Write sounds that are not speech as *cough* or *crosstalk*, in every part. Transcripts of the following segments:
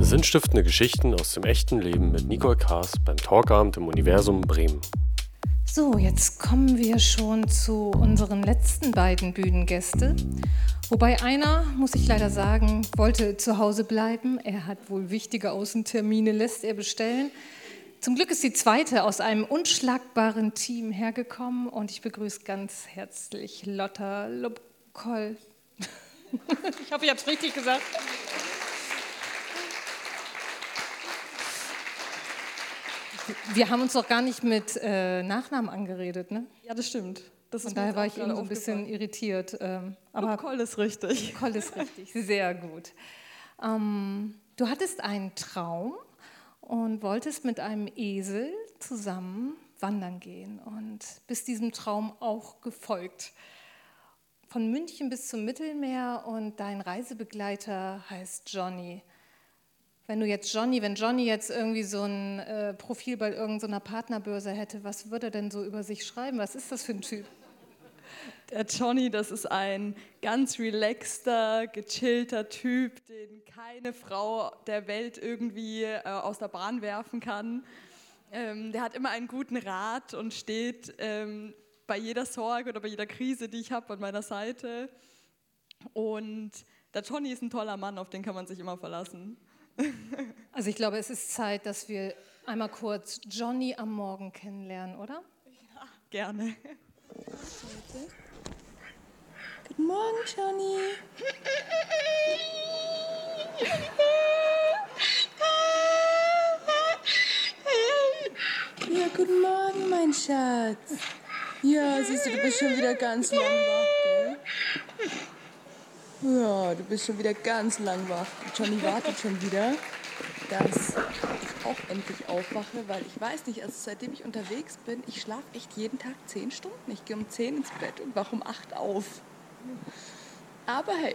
Sinnstiftende Geschichten aus dem echten Leben mit Nicole Kaas beim Talkabend im Universum Bremen. So, jetzt kommen wir schon zu unseren letzten beiden Bühnengäste. Wobei einer, muss ich leider sagen, wollte zu Hause bleiben. Er hat wohl wichtige Außentermine, lässt er bestellen. Zum Glück ist die zweite aus einem unschlagbaren Team hergekommen und ich begrüße ganz herzlich Lotta Lobkoll. *laughs* ich hoffe, ich habe es richtig gesagt. Wir haben uns doch gar nicht mit äh, Nachnamen angeredet, ne? Ja, das stimmt. Das Von daher war ich eben so ein bisschen irritiert. Ähm, aber Koll ist richtig. Koll ist richtig, sehr gut. Ähm, du hattest einen Traum und wolltest mit einem Esel zusammen wandern gehen und bist diesem Traum auch gefolgt. Von München bis zum Mittelmeer und dein Reisebegleiter heißt Johnny. Wenn du jetzt Johnny, wenn Johnny jetzt irgendwie so ein äh, Profil bei irgendeiner Partnerbörse hätte, was würde er denn so über sich schreiben? Was ist das für ein Typ? Der Johnny, das ist ein ganz relaxter, gechillter Typ, den keine Frau der Welt irgendwie äh, aus der Bahn werfen kann. Ähm, der hat immer einen guten Rat und steht ähm, bei jeder Sorge oder bei jeder Krise, die ich habe, an meiner Seite. Und der Johnny ist ein toller Mann, auf den kann man sich immer verlassen. Also ich glaube, es ist Zeit, dass wir einmal kurz Johnny am Morgen kennenlernen, oder? Ja, gerne. Guten Morgen, Johnny. Ja, guten Morgen, mein Schatz. Ja, siehst du, du bist schon wieder ganz lang wach, gell? Ja, du bist schon wieder ganz lang wach. Johnny wartet schon wieder, dass ich auch endlich aufwache, weil ich weiß nicht, also seitdem ich unterwegs bin, ich schlafe echt jeden Tag zehn Stunden. Ich gehe um zehn ins Bett und wache um acht auf. Aber hey,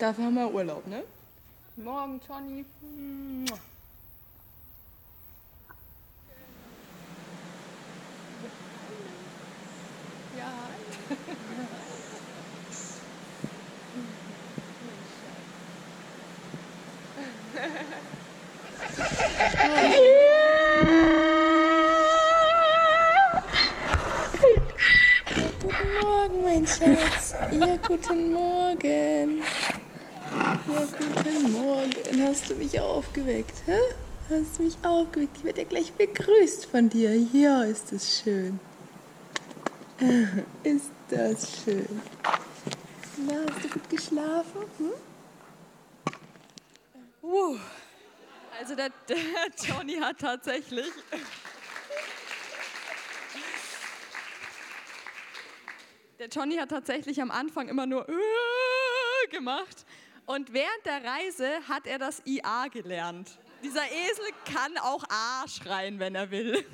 dafür haben wir Urlaub, ne? Morgen, Johnny. Ja. Guten Morgen, mein Schatz. Ja, guten Morgen. Ja, guten Morgen. Hast du mich aufgeweckt, hä? Hast du mich aufgeweckt? Ich werde ja gleich begrüßt von dir. Ja, ist das schön. *laughs* Ist das schön. Na, hast du gut geschlafen? Hm? Uh. Also der, *laughs* der Johnny hat tatsächlich Der Johnny hat tatsächlich am Anfang immer nur äh gemacht und während der Reise hat er das IA gelernt. Dieser Esel kann auch A schreien, wenn er will.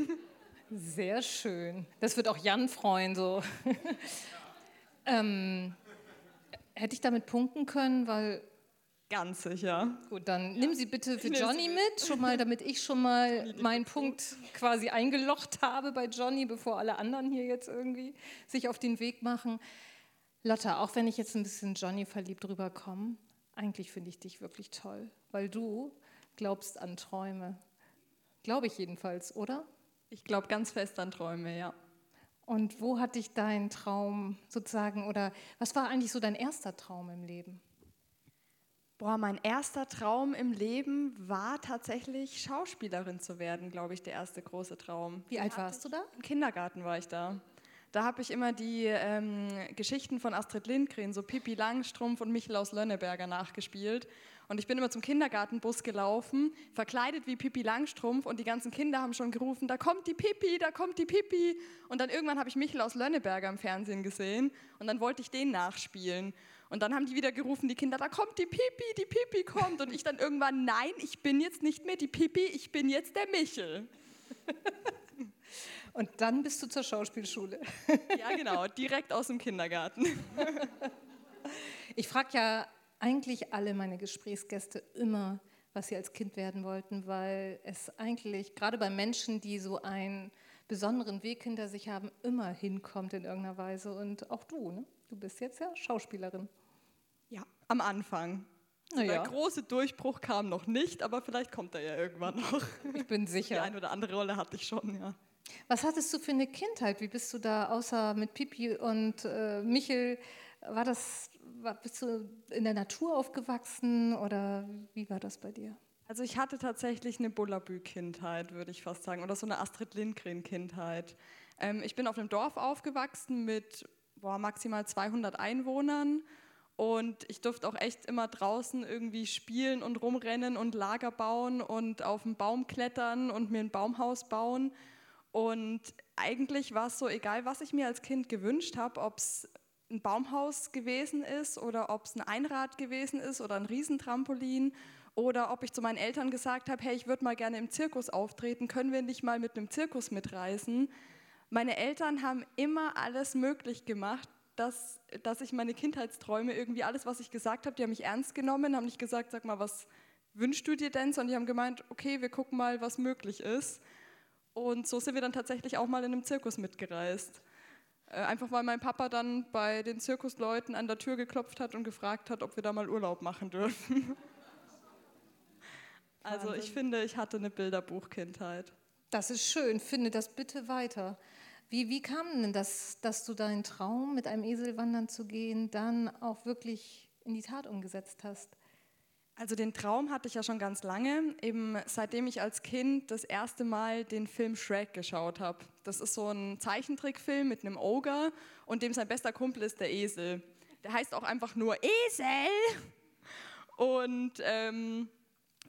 Sehr schön. Das wird auch Jan freuen so. *laughs* ähm, hätte ich damit punkten können, weil Ganz sicher. Gut, dann nimm sie bitte für Johnny mit, schon mal, damit ich schon mal meinen Punkt quasi eingelocht habe bei Johnny, bevor alle anderen hier jetzt irgendwie sich auf den Weg machen. Lotta, auch wenn ich jetzt ein bisschen Johnny verliebt rüberkomme, eigentlich finde ich dich wirklich toll, weil du glaubst an Träume. Glaube ich jedenfalls, oder? Ich glaube ganz fest an Träume, ja. Und wo hat dich dein Traum sozusagen, oder was war eigentlich so dein erster Traum im Leben? Boah, mein erster Traum im Leben war tatsächlich Schauspielerin zu werden, glaube ich, der erste große Traum. Wie alt warst du da? Im Kindergarten war ich da. Da habe ich immer die ähm, Geschichten von Astrid Lindgren, so Pippi Langstrumpf und Michel aus Lönneberger nachgespielt. Und ich bin immer zum Kindergartenbus gelaufen, verkleidet wie Pippi Langstrumpf und die ganzen Kinder haben schon gerufen, da kommt die Pippi, da kommt die Pippi. Und dann irgendwann habe ich Michel aus Lönneberger im Fernsehen gesehen und dann wollte ich den nachspielen. Und dann haben die wieder gerufen, die Kinder, da kommt die Pipi, die Pipi kommt. Und ich dann irgendwann, nein, ich bin jetzt nicht mehr die Pipi, ich bin jetzt der Michel. *laughs* Und dann bist du zur Schauspielschule. *laughs* Ja, genau, direkt aus dem Kindergarten. *laughs* Ich frage ja eigentlich alle meine Gesprächsgäste immer, was sie als Kind werden wollten, weil es eigentlich, gerade bei Menschen, die so einen besonderen Weg hinter sich haben, immer hinkommt in irgendeiner Weise. Und auch du, ne? du bist jetzt ja Schauspielerin. Am Anfang. Der große Durchbruch kam noch nicht, aber vielleicht kommt er ja irgendwann noch. Ich bin *laughs* Die sicher. eine oder andere Rolle hatte ich schon, ja. Was hattest du für eine Kindheit? Wie bist du da, außer mit Pipi und äh, Michel, war das, war, bist du in der Natur aufgewachsen oder wie war das bei dir? Also ich hatte tatsächlich eine Bullabü-Kindheit, würde ich fast sagen, oder so eine Astrid Lindgren-Kindheit. Ähm, ich bin auf einem Dorf aufgewachsen mit boah, maximal 200 Einwohnern und ich durfte auch echt immer draußen irgendwie spielen und rumrennen und Lager bauen und auf einen Baum klettern und mir ein Baumhaus bauen. Und eigentlich war es so, egal was ich mir als Kind gewünscht habe, ob es ein Baumhaus gewesen ist oder ob es ein Einrad gewesen ist oder ein Riesentrampolin oder ob ich zu meinen Eltern gesagt habe, hey, ich würde mal gerne im Zirkus auftreten, können wir nicht mal mit einem Zirkus mitreisen? Meine Eltern haben immer alles möglich gemacht, dass, dass ich meine Kindheitsträume irgendwie, alles, was ich gesagt habe, die haben mich ernst genommen, haben nicht gesagt, sag mal, was wünschst du dir denn, sondern die haben gemeint, okay, wir gucken mal, was möglich ist. Und so sind wir dann tatsächlich auch mal in einem Zirkus mitgereist. Äh, Einfach weil mein Papa dann bei den Zirkusleuten an der Tür geklopft hat und gefragt hat, ob wir da mal Urlaub machen dürfen. *laughs* Also ich finde, ich hatte eine Bilderbuchkindheit. Das ist schön, finde das bitte weiter. Wie, wie kam denn das, dass du deinen Traum, mit einem Esel wandern zu gehen, dann auch wirklich in die Tat umgesetzt hast? Also den Traum hatte ich ja schon ganz lange, eben seitdem ich als Kind das erste Mal den Film Shrek geschaut habe. Das ist so ein Zeichentrickfilm mit einem Ogre und dem sein bester Kumpel ist der Esel. Der heißt auch einfach nur Esel. Und ähm,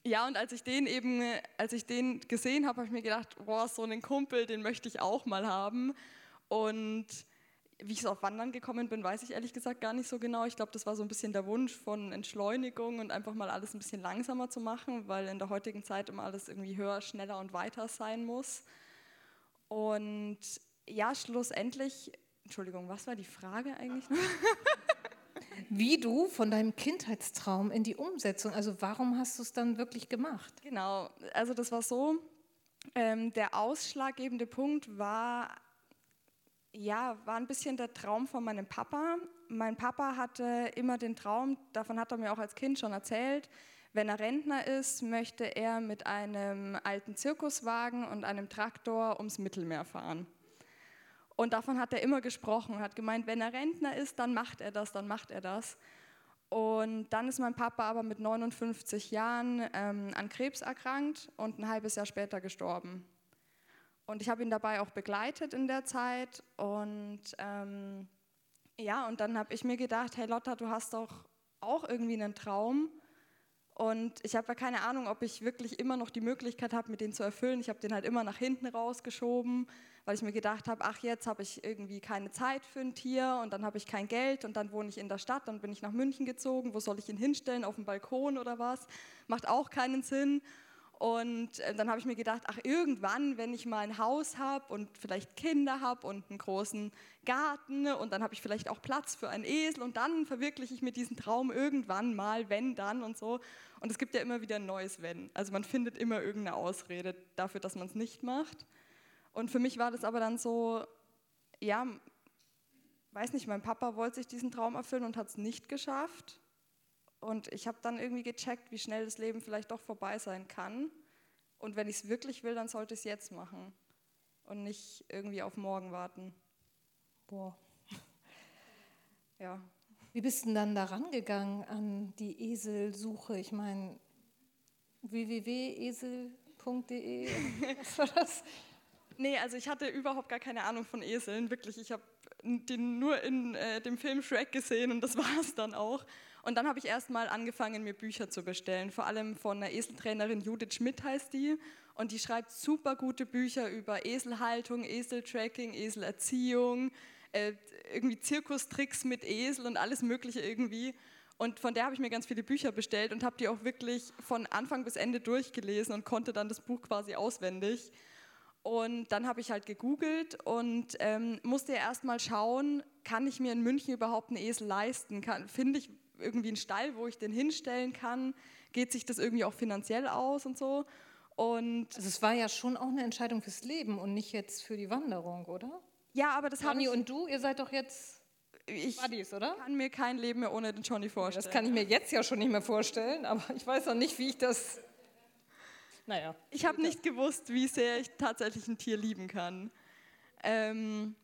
ja, und als ich den eben, als ich den gesehen habe, habe ich mir gedacht, boah, so einen Kumpel, den möchte ich auch mal haben. Und wie ich so auf Wandern gekommen bin, weiß ich ehrlich gesagt gar nicht so genau. Ich glaube, das war so ein bisschen der Wunsch von Entschleunigung und einfach mal alles ein bisschen langsamer zu machen, weil in der heutigen Zeit immer alles irgendwie höher, schneller und weiter sein muss. Und ja, schlussendlich, Entschuldigung, was war die Frage eigentlich noch? *laughs* Wie du von deinem Kindheitstraum in die Umsetzung, also warum hast du es dann wirklich gemacht? Genau, also das war so, ähm, der ausschlaggebende Punkt war, ja, war ein bisschen der Traum von meinem Papa. Mein Papa hatte immer den Traum, davon hat er mir auch als Kind schon erzählt, wenn er Rentner ist, möchte er mit einem alten Zirkuswagen und einem Traktor ums Mittelmeer fahren. Und davon hat er immer gesprochen, hat gemeint, wenn er Rentner ist, dann macht er das, dann macht er das. Und dann ist mein Papa aber mit 59 Jahren ähm, an Krebs erkrankt und ein halbes Jahr später gestorben. Und ich habe ihn dabei auch begleitet in der Zeit. Und ähm, ja, und dann habe ich mir gedacht, hey Lotta, du hast doch auch irgendwie einen Traum. Und ich habe ja keine Ahnung, ob ich wirklich immer noch die Möglichkeit habe, mir den zu erfüllen. Ich habe den halt immer nach hinten rausgeschoben, weil ich mir gedacht habe, ach, jetzt habe ich irgendwie keine Zeit für ein Tier und dann habe ich kein Geld und dann wohne ich in der Stadt, dann bin ich nach München gezogen. Wo soll ich ihn hinstellen? Auf dem Balkon oder was? Macht auch keinen Sinn. Und äh, dann habe ich mir gedacht, ach, irgendwann, wenn ich mal ein Haus habe und vielleicht Kinder habe und einen großen Garten und dann habe ich vielleicht auch Platz für einen Esel und dann verwirkliche ich mir diesen Traum irgendwann mal, wenn dann und so. Und es gibt ja immer wieder ein neues Wenn. Also man findet immer irgendeine Ausrede dafür, dass man es nicht macht. Und für mich war das aber dann so, ja, weiß nicht, mein Papa wollte sich diesen Traum erfüllen und hat es nicht geschafft. Und ich habe dann irgendwie gecheckt, wie schnell das Leben vielleicht doch vorbei sein kann. Und wenn ich es wirklich will, dann sollte ich es jetzt machen und nicht irgendwie auf morgen warten. Boah. Ja. Wie bist du denn dann da rangegangen an die Eselsuche? Ich meine, www.esel.de, *laughs* was war das? Nee, also ich hatte überhaupt gar keine Ahnung von Eseln, wirklich. Ich habe den nur in äh, dem Film Shrek gesehen und das *laughs* war es dann auch. Und dann habe ich erst mal angefangen, mir Bücher zu bestellen, vor allem von einer Eseltrainerin, Judith Schmidt heißt die. Und die schreibt super gute Bücher über Eselhaltung, Eseltracking, Eselerziehung, äh, irgendwie Zirkustricks mit Esel und alles Mögliche irgendwie. Und von der habe ich mir ganz viele Bücher bestellt und habe die auch wirklich von Anfang bis Ende durchgelesen und konnte dann das Buch quasi auswendig. Und dann habe ich halt gegoogelt und ähm, musste ja erstmal schauen, kann ich mir in München überhaupt einen Esel leisten? Finde ich irgendwie einen Stall, wo ich den hinstellen kann? Geht sich das irgendwie auch finanziell aus und so? Und Also es war ja schon auch eine Entscheidung fürs Leben und nicht jetzt für die Wanderung, oder? ja, aber das habe Ronny ich. und du, ihr seid doch jetzt ich Buddies, oder? kann mir kein Leben mehr ohne den Johnny vorstellen. Das kann ich mir jetzt ja schon nicht mehr vorstellen, aber ich weiß noch nicht, wie ich das. Naja. Ich habe nicht gewusst, wie sehr ich tatsächlich ein Tier lieben kann. Ähm,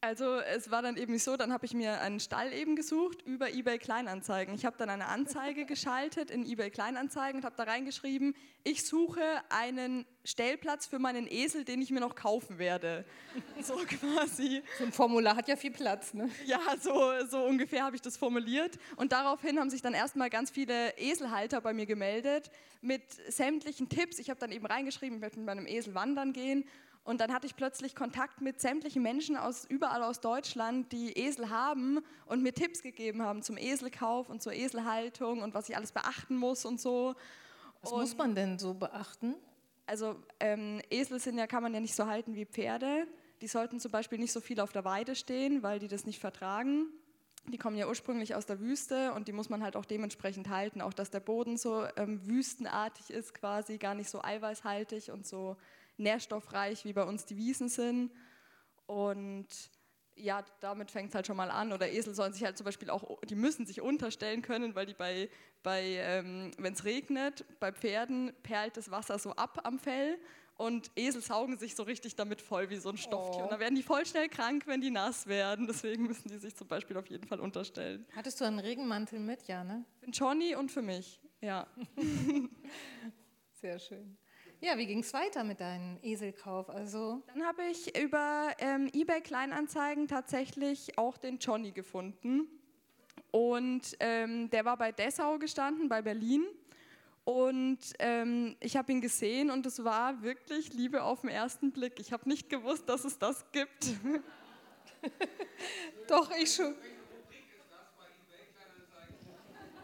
also es war dann eben so, dann habe ich mir einen Stall eben gesucht über eBay Kleinanzeigen. Ich habe dann eine Anzeige geschaltet in eBay Kleinanzeigen und habe da reingeschrieben, ich suche einen Stellplatz für meinen Esel, den ich mir noch kaufen werde. *laughs* So quasi. So ein Formular hat ja viel Platz, ne? Ja, so, so ungefähr habe ich das formuliert. Und daraufhin haben sich dann erstmal ganz viele Eselhalter bei mir gemeldet mit sämtlichen Tipps. Ich habe dann eben reingeschrieben, ich möchte mit meinem Esel wandern gehen. Und dann hatte ich plötzlich Kontakt mit sämtlichen Menschen aus überall aus Deutschland, die Esel haben und mir Tipps gegeben haben zum Eselkauf und zur Eselhaltung und was ich alles beachten muss und so. Was und muss man denn so beachten? also ähm, Esel sind ja, kann man ja nicht so halten wie Pferde. Die sollten zum Beispiel nicht so viel auf der Weide stehen, weil die das nicht vertragen. Die kommen ja ursprünglich aus der Wüste und die muss man halt auch dementsprechend halten. Auch dass der Boden so ähm, wüstenartig ist quasi, gar nicht so eiweißhaltig und so nährstoffreich wie bei uns die Wiesen sind. Und ja, damit fängt es halt schon mal an. Oder Esel sollen sich halt zum Beispiel auch, die müssen sich unterstellen können, weil die bei, bei ähm, wenn es regnet, bei Pferden perlt das Wasser so ab am Fell und Esel saugen sich so richtig damit voll wie so ein Stofftier. Oh. Und dann werden die voll schnell krank, wenn die nass werden. Deswegen müssen die sich zum Beispiel auf jeden Fall unterstellen. Hattest du einen Regenmantel mit? Ja, ne? Für Johnny und für mich, ja. *laughs* Sehr schön. Ja, wie ging es weiter mit deinem Eselkauf? Also, Dann habe ich über ähm, eBay Kleinanzeigen tatsächlich auch den Johnny gefunden. Und ähm, der war bei Dessau gestanden, bei Berlin. Und ähm, ich habe ihn gesehen und es war wirklich Liebe auf den ersten Blick. Ich habe nicht gewusst, dass es das gibt. *laughs* doch, ich schon.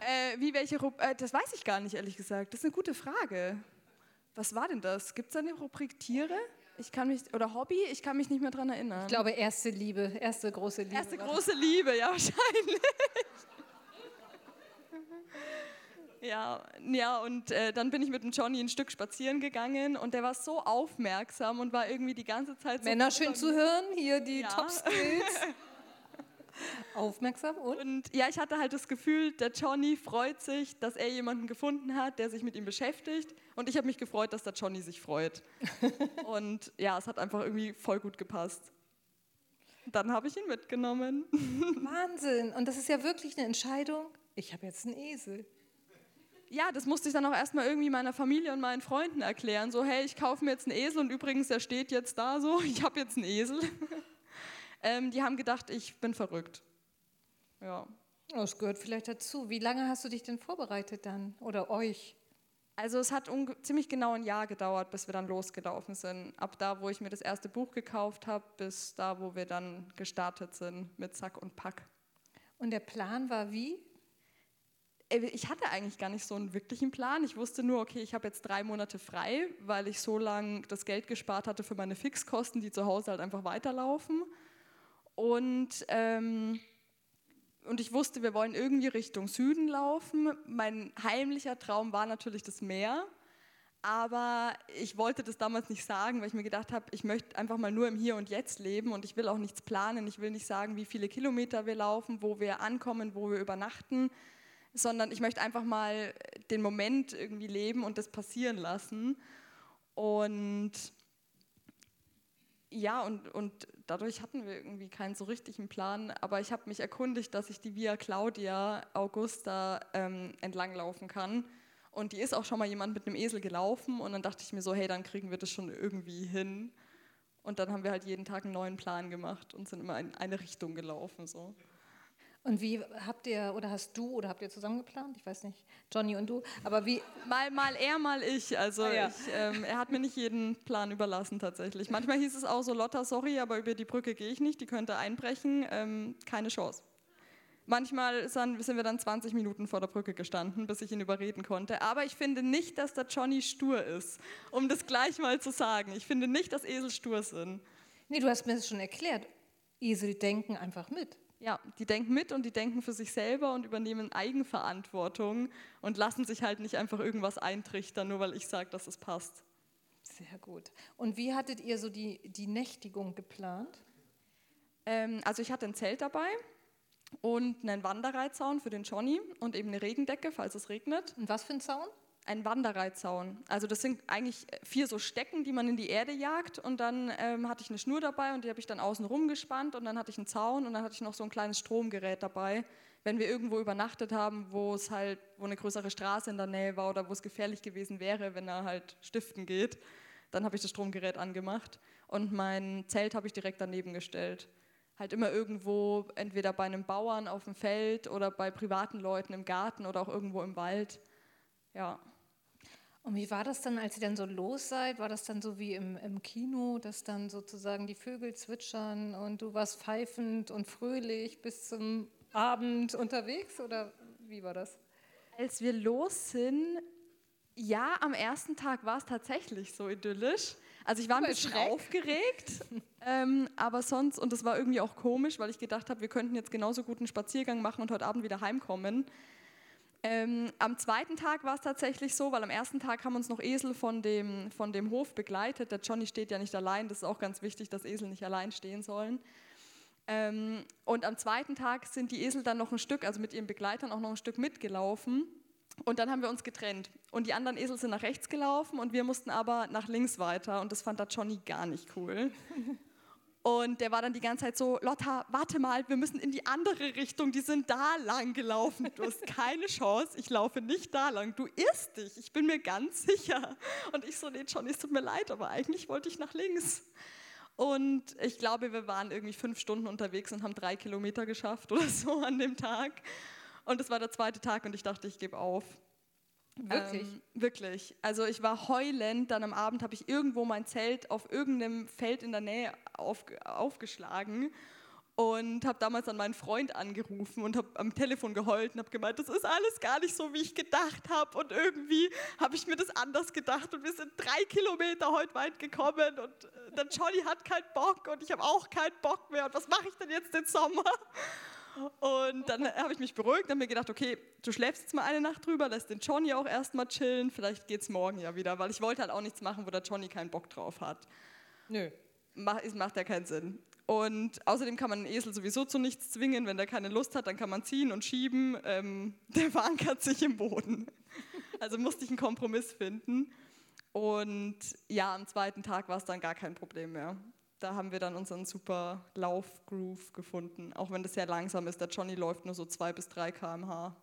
Äh, wie welche Rub äh, Das weiß ich gar nicht, ehrlich gesagt. Das ist eine gute Frage. Was war denn das? Gibt es da eine Rubrik Tiere? Ich kann mich, oder Hobby? Ich kann mich nicht mehr dran erinnern. Ich glaube, erste Liebe, erste große Liebe. Erste große Liebe, ja, *laughs* wahrscheinlich. Ja, ja und äh, dann bin ich mit dem Johnny ein Stück spazieren gegangen und der war so aufmerksam und war irgendwie die ganze Zeit so. Männer schön zu hören, hier die Ja. Top-Skills. *laughs* Aufmerksam und? Und ja, ich hatte halt das Gefühl, der Johnny freut sich, dass er jemanden gefunden hat, der sich mit ihm beschäftigt. Und ich habe mich gefreut, dass der Johnny sich freut. *laughs* und ja, es hat einfach irgendwie voll gut gepasst. Dann habe ich ihn mitgenommen. *laughs* Wahnsinn. Und das ist ja wirklich eine Entscheidung. Ich habe jetzt einen Esel. Ja, das musste ich dann auch erstmal irgendwie meiner Familie und meinen Freunden erklären. So, hey, ich kaufe mir jetzt einen Esel und übrigens, der steht jetzt da so, *laughs* ich habe jetzt einen Esel. Ähm, die haben gedacht, ich bin verrückt. Ja. Das gehört vielleicht dazu. Wie lange hast du dich denn vorbereitet dann? Oder euch? Also es hat ziemlich genau ein Jahr gedauert, bis wir dann losgelaufen sind. Ab da, wo ich mir das erste Buch gekauft habe, bis da, wo wir dann gestartet sind mit Sack und Pack. Und der Plan war wie? Äh, Ich hatte eigentlich gar nicht so einen wirklichen Plan. Ich wusste nur, okay, ich habe jetzt drei Monate frei, weil ich so lange das Geld gespart hatte für meine Fixkosten, die zu Hause halt einfach weiterlaufen. Und, ähm, und ich wusste, wir wollen irgendwie Richtung Süden laufen. Mein heimlicher Traum war natürlich das Meer. Aber ich wollte das damals nicht sagen, weil ich mir gedacht habe, ich möchte einfach mal nur im Hier und Jetzt leben und ich will auch nichts planen. Ich will nicht sagen, wie viele Kilometer wir laufen, wo wir ankommen, wo wir übernachten, sondern ich möchte einfach mal den Moment irgendwie leben und das passieren lassen. Und ja, und, und dadurch hatten wir irgendwie keinen so richtigen Plan, aber ich habe mich erkundigt, dass ich die Via Claudia Augusta ähm, entlanglaufen kann. Und die ist auch schon mal jemand mit einem Esel gelaufen und dann dachte ich mir so, hey, dann kriegen wir das schon irgendwie hin. Und dann haben wir halt jeden Tag einen neuen Plan gemacht und sind immer in eine Richtung gelaufen. So. Und wie habt ihr, oder hast du, oder habt ihr zusammen geplant? Ich weiß nicht, Johnny und du. Aber wie, Mal, mal er, mal ich. Also Ah, ja. ich, ähm, er hat mir nicht jeden Plan überlassen tatsächlich. Manchmal hieß es auch so, Lotta, sorry, aber über die Brücke gehe ich nicht, die könnte einbrechen, ähm, keine Chance. Manchmal sind wir dann 20 Minuten vor der Brücke gestanden, bis ich ihn überreden konnte. Aber ich finde nicht, dass der Johnny stur ist, um das gleich mal zu sagen. Ich finde nicht, dass Esel stur sind. nee, du hast mir das schon erklärt. Esel denken einfach mit. Ja, die denken mit und die denken für sich selber und übernehmen Eigenverantwortung und lassen sich halt nicht einfach irgendwas eintrichtern, nur weil ich sage, dass es passt. Sehr gut. Und wie hattet ihr so die, die Nächtigung geplant? Ähm, also ich hatte ein Zelt dabei und einen Wanderreitzaun für den Johnny und eben eine Regendecke, falls es regnet. Und was für ein Zaun? Ein Wanderreitzaun. Also das sind eigentlich vier so Stecken, die man in die Erde jagt und dann ähm, hatte ich eine Schnur dabei und die habe ich dann außen rum gespannt und dann hatte ich einen Zaun und dann hatte ich noch so ein kleines Stromgerät dabei, wenn wir irgendwo übernachtet haben, wo es halt, wo eine größere Straße in der Nähe war oder wo es gefährlich gewesen wäre, wenn er halt stiften geht, dann habe ich das Stromgerät angemacht und mein Zelt habe ich direkt daneben gestellt halt immer irgendwo, entweder bei einem Bauern auf dem Feld oder bei privaten Leuten im Garten oder auch irgendwo im Wald. Ja. Und wie war das dann, als ihr dann so los seid? War das dann so wie im, im Kino, dass dann sozusagen die Vögel zwitschern und du warst pfeifend und fröhlich bis zum Abend unterwegs oder wie war das? Als wir los sind, ja, am ersten Tag war es tatsächlich so idyllisch. Also ich war ein bisschen aufgeregt, *laughs* ähm, aber sonst, und das war irgendwie auch komisch, weil ich gedacht habe, wir könnten jetzt genauso gut einen Spaziergang machen und heute Abend wieder heimkommen. Ähm, am zweiten Tag war es tatsächlich so, weil am ersten Tag haben uns noch Esel von dem, von dem Hof begleitet. Der Johnny steht ja nicht allein, das ist auch ganz wichtig, dass Esel nicht allein stehen sollen. Ähm, und am zweiten Tag sind die Esel dann noch ein Stück, also mit ihren Begleitern auch noch ein Stück mitgelaufen. Und dann haben wir uns getrennt. Und die anderen Esel sind nach rechts gelaufen und wir mussten aber nach links weiter. Und das fand der Johnny gar nicht cool. *laughs* Und der war dann die ganze Zeit so, Lotta, warte mal, wir müssen in die andere Richtung, die sind da lang gelaufen. Du hast keine Chance, ich laufe nicht da lang. Du irrst dich, ich bin mir ganz sicher. Und ich so, nee, Johnny, es tut mir leid, aber eigentlich wollte ich nach links. Und ich glaube, wir waren irgendwie fünf Stunden unterwegs und haben drei Kilometer geschafft oder so an dem Tag. Und es war der zweite Tag und ich dachte, ich gebe auf. Wirklich? Ähm, wirklich. Also ich war heulend, dann am Abend habe ich irgendwo mein Zelt auf irgendeinem Feld in der Nähe auf, aufgeschlagen und habe damals an meinen Freund angerufen und habe am Telefon geheult und habe gemeint, das ist alles gar nicht so, wie ich gedacht habe und irgendwie habe ich mir das anders gedacht und wir sind drei Kilometer heute weit gekommen und äh, der Johnny hat keinen Bock und ich habe auch keinen Bock mehr und was mache ich denn jetzt den Sommer? Und dann habe ich mich beruhigt und mir gedacht, okay, du schläfst jetzt mal eine Nacht drüber, lässt den Johnny auch erstmal chillen, vielleicht geht es morgen ja wieder, weil ich wollte halt auch nichts machen, wo der Johnny keinen Bock drauf hat. Nö. Mach, es macht ja keinen Sinn. Und außerdem kann man einen Esel sowieso zu nichts zwingen. Wenn der keine Lust hat, dann kann man ziehen und schieben. Ähm, *laughs* der verankert sich im Boden. *laughs* Also musste ich einen Kompromiss finden. Und ja, am zweiten Tag war es dann gar kein Problem mehr. Da haben wir dann unseren super Laufgroove gefunden. Auch wenn das sehr langsam ist. Der Johnny läuft nur so zwei bis drei km/h.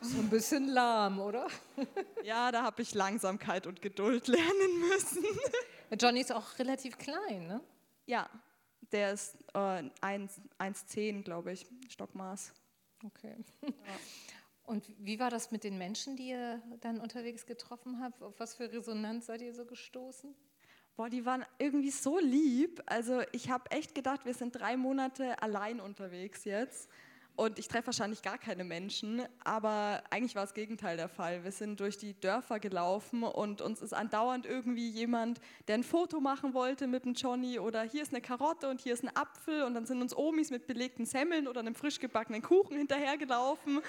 So ein bisschen lahm, oder? *laughs* Ja, da habe ich Langsamkeit und Geduld lernen müssen. Der Johnny ist auch relativ klein, ne? Ja, der ist äh, 1,10, glaube ich, Stockmaß. Okay. *laughs* Und wie war das mit den Menschen, die ihr dann unterwegs getroffen habt? Auf was für Resonanz seid ihr so gestoßen? Boah, die waren irgendwie so lieb. Also ich habe echt gedacht, wir sind drei Monate allein unterwegs jetzt. Und ich treffe wahrscheinlich gar keine Menschen, aber eigentlich war das Gegenteil der Fall. Wir sind durch die Dörfer gelaufen und uns ist andauernd irgendwie jemand, der ein Foto machen wollte mit dem Johnny oder hier ist eine Karotte und hier ist ein Apfel und dann sind uns Omis mit belegten Semmeln oder einem frisch gebackenen Kuchen hinterhergelaufen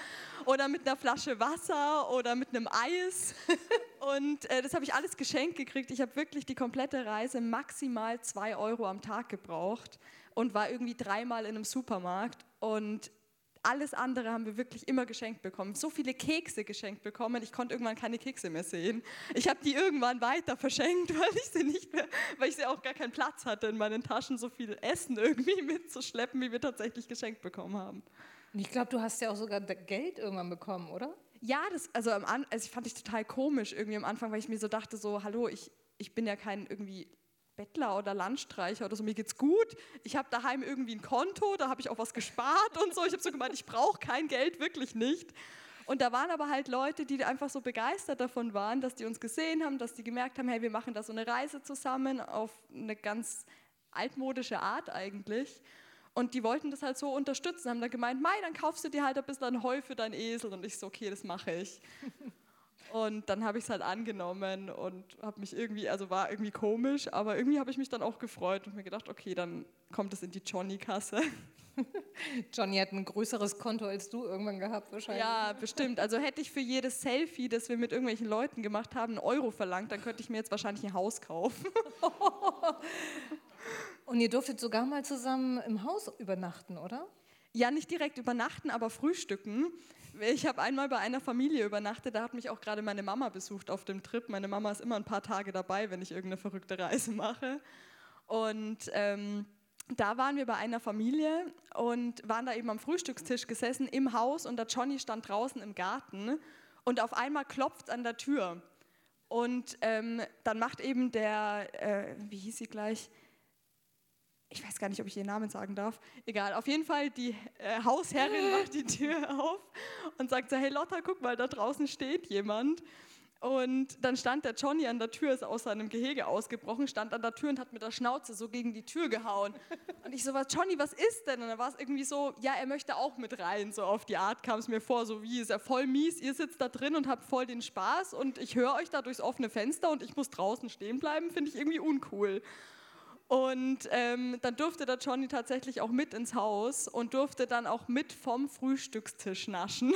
oder mit einer Flasche Wasser oder mit einem Eis. *laughs* Und äh, das habe ich alles geschenkt gekriegt. Ich habe wirklich die komplette Reise maximal zwei Euro am Tag gebraucht und war irgendwie dreimal in einem Supermarkt und alles andere haben wir wirklich immer geschenkt bekommen. So viele Kekse geschenkt bekommen, ich konnte irgendwann keine Kekse mehr sehen. Ich habe die irgendwann weiter verschenkt, *laughs* weil ich sie nicht mehr, weil ich sie auch gar keinen Platz hatte in meinen Taschen, so viel Essen irgendwie *laughs* mitzuschleppen, wie wir tatsächlich geschenkt bekommen haben. Ich glaube, du hast ja auch sogar Geld irgendwann bekommen, oder? Ja, das, also, am also ich fand ich total komisch irgendwie am Anfang, weil ich mir so dachte, so, hallo, ich, ich bin ja kein irgendwie Bettler oder Landstreicher oder so, mir geht's gut. Ich habe daheim irgendwie ein Konto, da habe ich auch was gespart und so. Ich habe so gemeint, ich brauche kein Geld, wirklich nicht. Und da waren aber halt Leute, die einfach so begeistert davon waren, dass die uns gesehen haben, dass die gemerkt haben, hey, wir machen da so eine Reise zusammen auf eine ganz altmodische Art eigentlich. Und die wollten das halt so unterstützen, haben dann gemeint, Mai, dann kaufst du dir halt ein bisschen Heu für deinen Esel. Und ich so, okay, das mache ich. *laughs* Und dann habe ich es halt angenommen und habe mich irgendwie, also war irgendwie komisch, aber irgendwie habe ich mich dann auch gefreut und mir gedacht, okay, dann kommt es in die Johnny-Kasse. *laughs* Johnny hat ein größeres Konto als du irgendwann gehabt, wahrscheinlich. Ja, bestimmt. Also hätte ich für jedes Selfie, das wir mit irgendwelchen Leuten gemacht haben, einen Euro verlangt, dann könnte ich mir jetzt wahrscheinlich ein Haus kaufen. *laughs* Und ihr durftet sogar mal zusammen im Haus übernachten, oder? Ja, nicht direkt übernachten, aber frühstücken. Ich habe einmal bei einer Familie übernachtet, da hat mich auch gerade meine Mama besucht auf dem Trip. Meine Mama ist immer ein paar Tage dabei, wenn ich irgendeine verrückte Reise mache. Und ähm, da waren wir bei einer Familie und waren da eben am Frühstückstisch gesessen im Haus und der Johnny stand draußen im Garten und auf einmal klopft an der Tür. Und ähm, dann macht eben der, äh, wie hieß sie gleich, ich weiß gar nicht, ob ich ihren Namen sagen darf, egal, auf jeden Fall die äh, Hausherrin *laughs* macht die Tür auf und sagt so, hey Lotta, guck mal, da draußen steht jemand. Und dann stand der Johnny an der Tür, ist aus seinem Gehege ausgebrochen, stand an der Tür und hat mit der Schnauze so gegen die Tür gehauen. *laughs* Und ich so, was, Johnny, was ist denn? Und dann war es irgendwie so, ja, er möchte auch mit rein, so auf die Art kam es mir vor, so wie, ist er voll mies, ihr sitzt da drin und habt voll den Spaß und ich höre euch da durchs offene Fenster und ich muss draußen stehen bleiben, finde ich irgendwie uncool. Und ähm, dann durfte der Johnny tatsächlich auch mit ins Haus und durfte dann auch mit vom Frühstückstisch naschen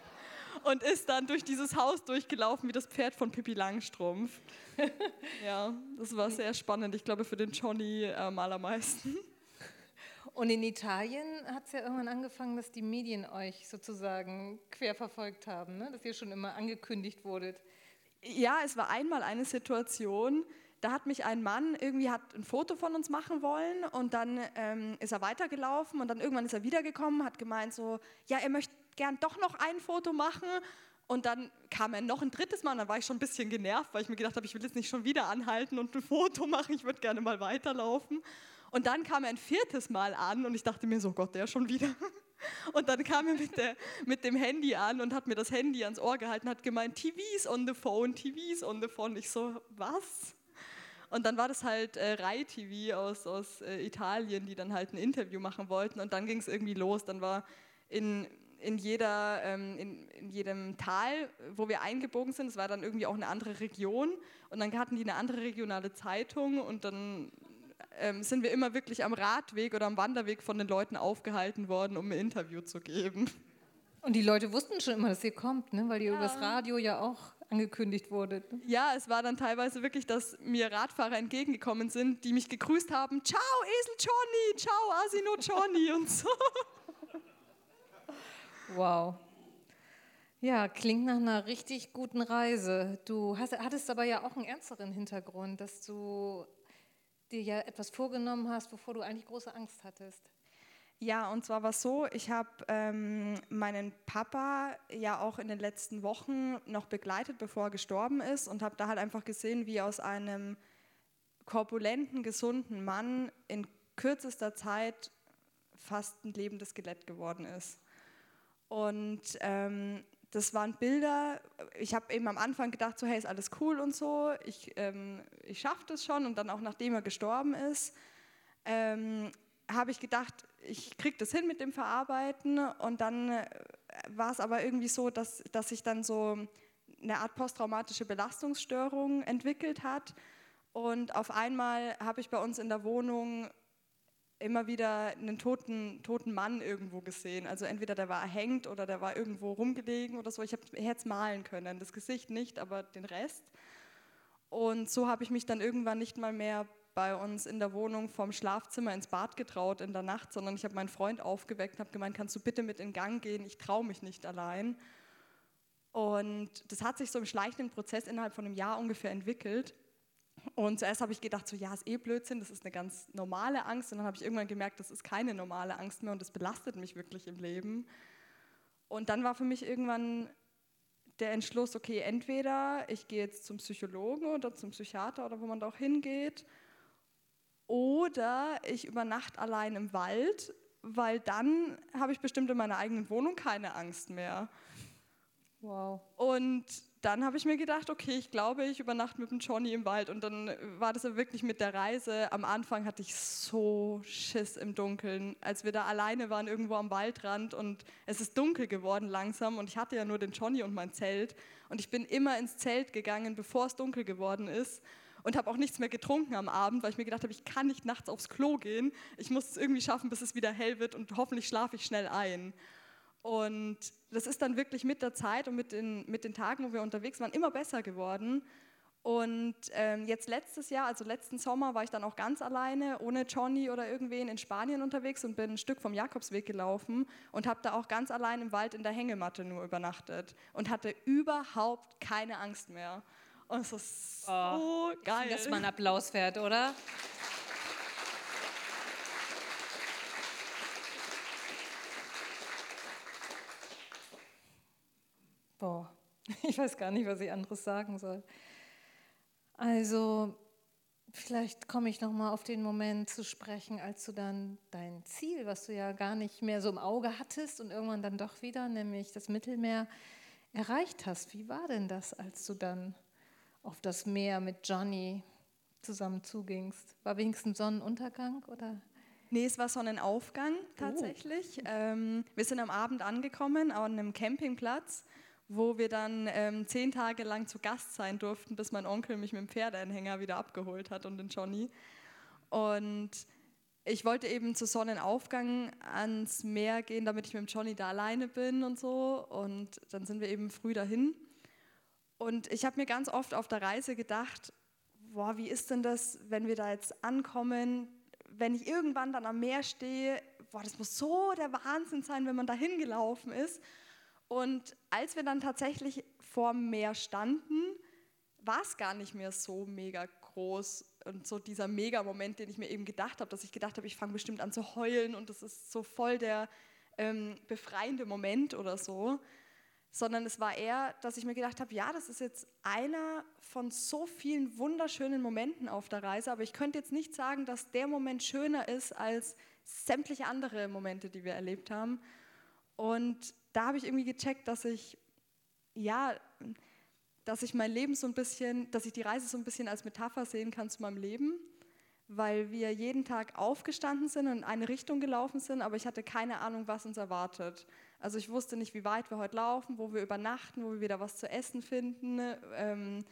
*laughs* und ist dann durch dieses Haus durchgelaufen wie das Pferd von Pippi Langstrumpf. *laughs* ja, das war sehr spannend. Ich glaube, für den Johnny am allermeisten. *laughs* Und in Italien hat es ja irgendwann angefangen, dass die Medien euch sozusagen querverfolgt haben, ne? dass ihr schon immer angekündigt wurdet. Ja, es war einmal eine Situation, da hat mich ein Mann irgendwie hat ein Foto von uns machen wollen und dann ähm, ist er weitergelaufen und dann irgendwann ist er wiedergekommen, hat gemeint so, ja, er möchte gern doch noch ein Foto machen. Und dann kam er noch ein drittes Mal und dann war ich schon ein bisschen genervt, weil ich mir gedacht habe, ich will jetzt nicht schon wieder anhalten und ein Foto machen, ich würde gerne mal weiterlaufen. Und dann kam er ein viertes Mal an und ich dachte mir so, Gott, der schon wieder. *laughs* Und dann kam er mit, der, mit dem Handy an und hat mir das Handy ans Ohr gehalten, hat gemeint, TV's on the phone, TV's on the phone. Ich so, was? Und dann war das halt äh, Rai TV aus, aus äh, Italien, die dann halt ein Interview machen wollten. Und dann ging es irgendwie los. Dann war in in, jeder, ähm, in, in, jedem Tal, wo wir eingebogen sind, es war dann irgendwie auch eine andere Region und dann hatten die eine andere regionale Zeitung und dann ähm, sind wir immer wirklich am Radweg oder am Wanderweg von den Leuten aufgehalten worden, um ein Interview zu geben. Und die Leute wussten schon immer, dass ihr kommt, ne? weil ihr ja. übers Radio ja auch angekündigt wurde. Ja, es war dann teilweise wirklich, dass mir Radfahrer entgegengekommen sind, die mich gegrüßt haben. Ciao, Esel Johnny, ciao, Asino Johnny *laughs* und so. Wow. Ja, klingt nach einer richtig guten Reise. Du hast, hattest aber ja auch einen ernsteren Hintergrund, dass du dir ja etwas vorgenommen hast, wovor du eigentlich große Angst hattest. Ja, und zwar war es so, ich habe ähm, meinen Papa ja auch in den letzten Wochen noch begleitet, bevor er gestorben ist und habe da halt einfach gesehen, wie aus einem korpulenten, gesunden Mann in kürzester Zeit fast ein lebendes Skelett geworden ist. Und ähm, das waren Bilder, ich habe eben am Anfang gedacht, so hey, ist alles cool und so, ich, ähm, ich schaffe das schon. Und dann auch nachdem er gestorben ist, ähm, habe ich gedacht, ich kriege das hin mit dem Verarbeiten. Und dann äh, war es aber irgendwie so, dass, dass sich dann so eine Art posttraumatische Belastungsstörung entwickelt hat. Und auf einmal habe ich bei uns in der Wohnung immer wieder einen toten, toten Mann irgendwo gesehen. Also entweder der war erhängt oder der war irgendwo rumgelegen oder so. Ich habe Herz malen können, das Gesicht nicht, aber den Rest. Und so habe ich mich dann irgendwann nicht mal mehr bei uns in der Wohnung vom Schlafzimmer ins Bad getraut in der Nacht, sondern ich habe meinen Freund aufgeweckt und habe gemeint, kannst du bitte mit in Gang gehen, ich traue mich nicht allein. Und das hat sich so im schleichenden Prozess innerhalb von einem Jahr ungefähr entwickelt. Und zuerst habe ich gedacht, so ja, ist eh Blödsinn, das ist eine ganz normale Angst. Und dann habe ich irgendwann gemerkt, das ist keine normale Angst mehr und das belastet mich wirklich im Leben. Und dann war für mich irgendwann der Entschluss, okay, entweder ich gehe jetzt zum Psychologen oder zum Psychiater oder wo man da auch hingeht, oder ich übernachte allein im Wald, weil dann habe ich bestimmt in meiner eigenen Wohnung keine Angst mehr. Wow. Und dann habe ich mir gedacht, okay, ich glaube, ich übernachte mit dem Johnny im Wald. Und dann war das ja wirklich mit der Reise. Am Anfang hatte ich so Schiss im Dunkeln, als wir da alleine waren, irgendwo am Waldrand. Und es ist dunkel geworden langsam. Und ich hatte ja nur den Johnny und mein Zelt. Und ich bin immer ins Zelt gegangen, bevor es dunkel geworden ist. Und habe auch nichts mehr getrunken am Abend, weil ich mir gedacht habe, ich kann nicht nachts aufs Klo gehen. Ich muss es irgendwie schaffen, bis es wieder hell wird. Und hoffentlich schlafe ich schnell ein. Und das ist dann wirklich mit der Zeit und mit den, mit den Tagen, wo wir unterwegs waren, immer besser geworden. Und ähm, jetzt letztes Jahr, also letzten Sommer, war ich dann auch ganz alleine, ohne Johnny oder irgendwen in Spanien unterwegs und bin ein Stück vom Jakobsweg gelaufen und habe da auch ganz allein im Wald in der Hängematte nur übernachtet und hatte überhaupt keine Angst mehr. Und es ist so oh, geil. Dass man Applaus fährt, oder? Boah, *laughs* ich weiß gar nicht, was ich anderes sagen soll. Also vielleicht komme ich noch mal auf den Moment zu sprechen, als du dann dein Ziel, was du ja gar nicht mehr so im Auge hattest und irgendwann dann doch wieder, nämlich das Mittelmeer, erreicht hast. Wie war denn das, als du dann auf das Meer mit Johnny zusammen zugingst? War wenigstens Sonnenuntergang oder? Nee, es war Sonnenaufgang tatsächlich. Oh. Ähm, wir sind am Abend angekommen an einem Campingplatz wo wir dann ähm, zehn Tage lang zu Gast sein durften, bis mein Onkel mich mit dem Pferdeanhänger wieder abgeholt hat und den Johnny. Und ich wollte eben zu Sonnenaufgang ans Meer gehen, damit ich mit dem Johnny da alleine bin und so. Und dann sind wir eben früh dahin. Und ich habe mir ganz oft auf der Reise gedacht, boah, wie ist denn das, wenn wir da jetzt ankommen, wenn ich irgendwann dann am Meer stehe, boah, das muss so der Wahnsinn sein, wenn man da hingelaufen ist. Und als wir dann tatsächlich vor dem Meer standen, war es gar nicht mehr so mega groß und so dieser Mega-Moment, den ich mir eben gedacht habe, dass ich gedacht habe, ich fange bestimmt an zu heulen und das ist so voll der ähm, befreiende Moment oder so, sondern es war eher, dass ich mir gedacht habe, ja, das ist jetzt einer von so vielen wunderschönen Momenten auf der Reise, aber ich könnte jetzt nicht sagen, dass der Moment schöner ist als sämtliche andere Momente, die wir erlebt haben. Und da habe ich irgendwie gecheckt, dass ich, ja, dass ich mein Leben so ein bisschen, dass ich die Reise so ein bisschen als Metapher sehen kann zu meinem Leben, weil wir jeden Tag aufgestanden sind und in eine Richtung gelaufen sind, aber ich hatte keine Ahnung, was uns erwartet. Also ich wusste nicht, wie weit wir heute laufen, wo wir übernachten, wo wir wieder was zu essen finden, ähm,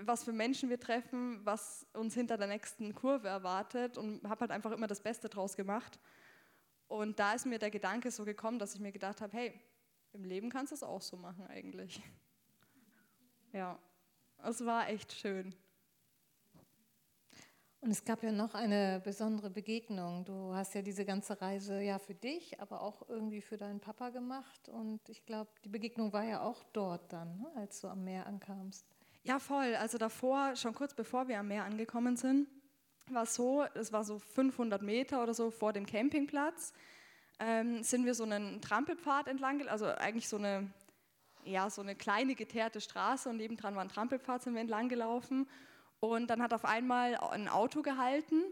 was für Menschen wir treffen, was uns hinter der nächsten Kurve erwartet und habe halt einfach immer das Beste draus gemacht. Und da ist mir der Gedanke so gekommen, dass ich mir gedacht habe, hey, im Leben kannst du es auch so machen eigentlich. Ja, es war echt schön. Und es gab ja noch eine besondere Begegnung. Du hast ja diese ganze Reise ja für dich, aber auch irgendwie für deinen Papa gemacht. Und ich glaube, die Begegnung war ja auch dort dann, ne, als du am Meer ankamst. Ja, voll. Also davor, schon kurz bevor wir am Meer angekommen sind, war es so, es war so 500 Meter oder so vor dem Campingplatz ähm, sind wir so einen Trampelpfad entlang, also eigentlich so eine, ja, so eine kleine geteerte Straße und nebendran war ein Trampelpfad, sind wir entlang gelaufen. Und dann hat auf einmal ein Auto gehalten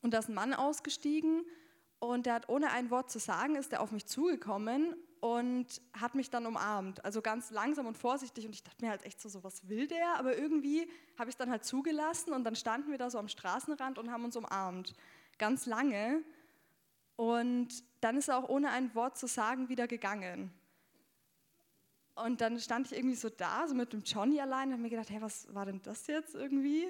und da ist ein Mann ausgestiegen und der hat ohne ein Wort zu sagen, ist er auf mich zugekommen und hat mich dann umarmt. Also ganz langsam und vorsichtig und ich dachte mir halt echt so, so was will der? Aber irgendwie habe ich es dann halt zugelassen und dann standen wir da so am Straßenrand und haben uns umarmt. Ganz lange. Und dann ist er auch ohne ein Wort zu sagen wieder gegangen. Und dann stand ich irgendwie so da, so mit dem Johnny allein und habe mir gedacht, hey, was war denn das jetzt irgendwie?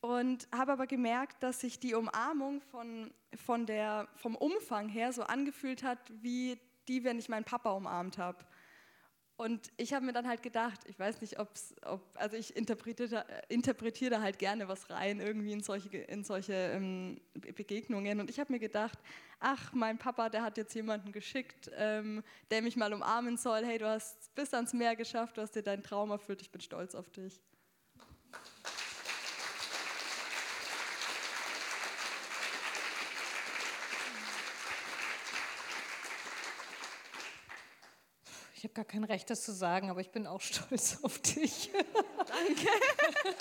Und habe aber gemerkt, dass sich die Umarmung von, von der, vom Umfang her so angefühlt hat, wie die, wenn ich meinen Papa umarmt habe. Und ich habe mir dann halt gedacht, ich weiß nicht, ob's, ob, also ich interpretiere, interpretiere da halt gerne was rein, irgendwie in solche, in solche ähm, Begegnungen. Und ich habe mir gedacht, ach, mein Papa, der hat jetzt jemanden geschickt, ähm, der mich mal umarmen soll. Hey, du hast bis ans Meer geschafft, du hast dir deinen Traum erfüllt, ich bin stolz auf dich. Ich habe gar kein Recht, das zu sagen, aber ich bin auch *laughs* stolz auf dich. Danke. *laughs*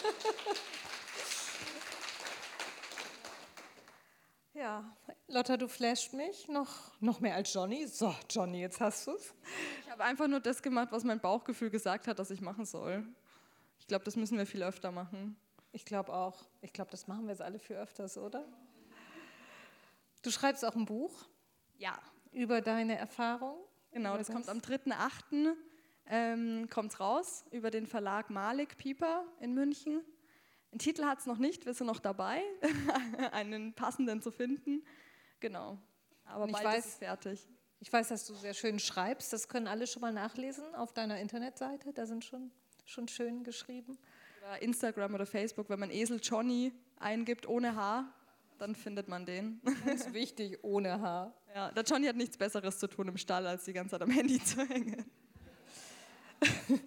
Ja, Lotta, du flasht mich noch, noch mehr als Johnny. So, Johnny, jetzt hast du es. Ich habe einfach nur das gemacht, was mein Bauchgefühl gesagt hat, dass ich machen soll. Ich glaube, das müssen wir viel öfter machen. Ich glaube auch. Ich glaube, das machen wir jetzt alle viel öfters, oder? Du schreibst auch ein Buch. Ja. Über deine Erfahrung. Genau, das, das kommt am 3.8. Ähm, kommt raus über den Verlag Malik Pieper in München. Einen Titel hat es noch nicht, wir sind noch dabei, *laughs* einen passenden zu finden. Genau, aber bald weiß, ist es fertig. Ich weiß, dass du sehr schön schreibst. Das können alle schon mal nachlesen auf deiner Internetseite. Da sind schon, schon schön geschrieben. Oder Instagram oder Facebook, wenn man Esel Johnny eingibt ohne Haar, dann findet man den. Ganz wichtig, ohne Haar. *laughs* Ja, der Johnny hat nichts Besseres zu tun im Stall, als die ganze Zeit am Handy zu hängen. *laughs*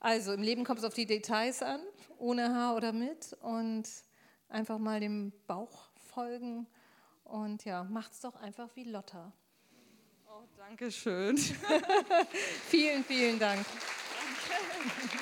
Also im Leben kommt es auf die Details an, ohne Haar oder mit. Und einfach mal dem Bauch folgen. Und ja, macht's doch einfach wie Lotta. Oh, danke schön. *laughs* vielen, vielen Dank. Danke.